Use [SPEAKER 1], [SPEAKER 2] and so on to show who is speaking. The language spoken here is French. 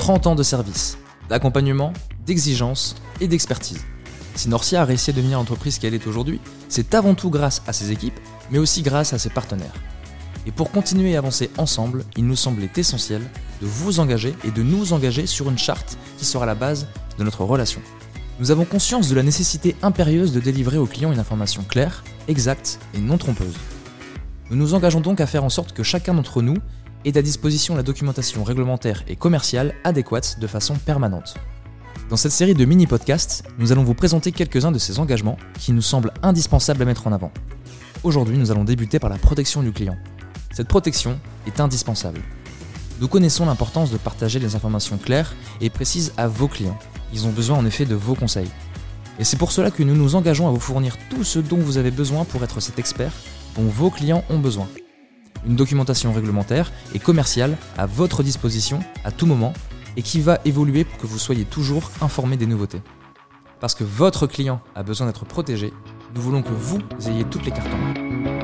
[SPEAKER 1] 30 ans de service, d'accompagnement, d'exigence et d'expertise. Si Norcia a réussi à devenir l'entreprise qu'elle est aujourd'hui, c'est avant tout grâce à ses équipes, mais aussi grâce à ses partenaires. Et pour continuer à avancer ensemble, il nous semblait essentiel de vous engager et de nous engager sur une charte qui sera la base de notre relation. Nous avons conscience de la nécessité impérieuse de délivrer aux clients une information claire, exacte et non trompeuse. Nous nous engageons donc à faire en sorte que chacun d'entre nous ait à disposition la documentation réglementaire et commerciale adéquate de façon permanente. Dans cette série de mini-podcasts, nous allons vous présenter quelques-uns de ces engagements qui nous semblent indispensables à mettre en avant. Aujourd'hui, nous allons débuter par la protection du client. Cette protection est indispensable. Nous connaissons l'importance de partager des informations claires et précises à vos clients. Ils ont besoin en effet de vos conseils. Et c'est pour cela que nous nous engageons à vous fournir tout ce dont vous avez besoin pour être cet expert dont vos clients ont besoin. Une documentation réglementaire et commerciale à votre disposition à tout moment et qui va évoluer pour que vous soyez toujours informé des nouveautés. Parce que votre client a besoin d'être protégé, nous voulons que vous ayez toutes les cartes en main.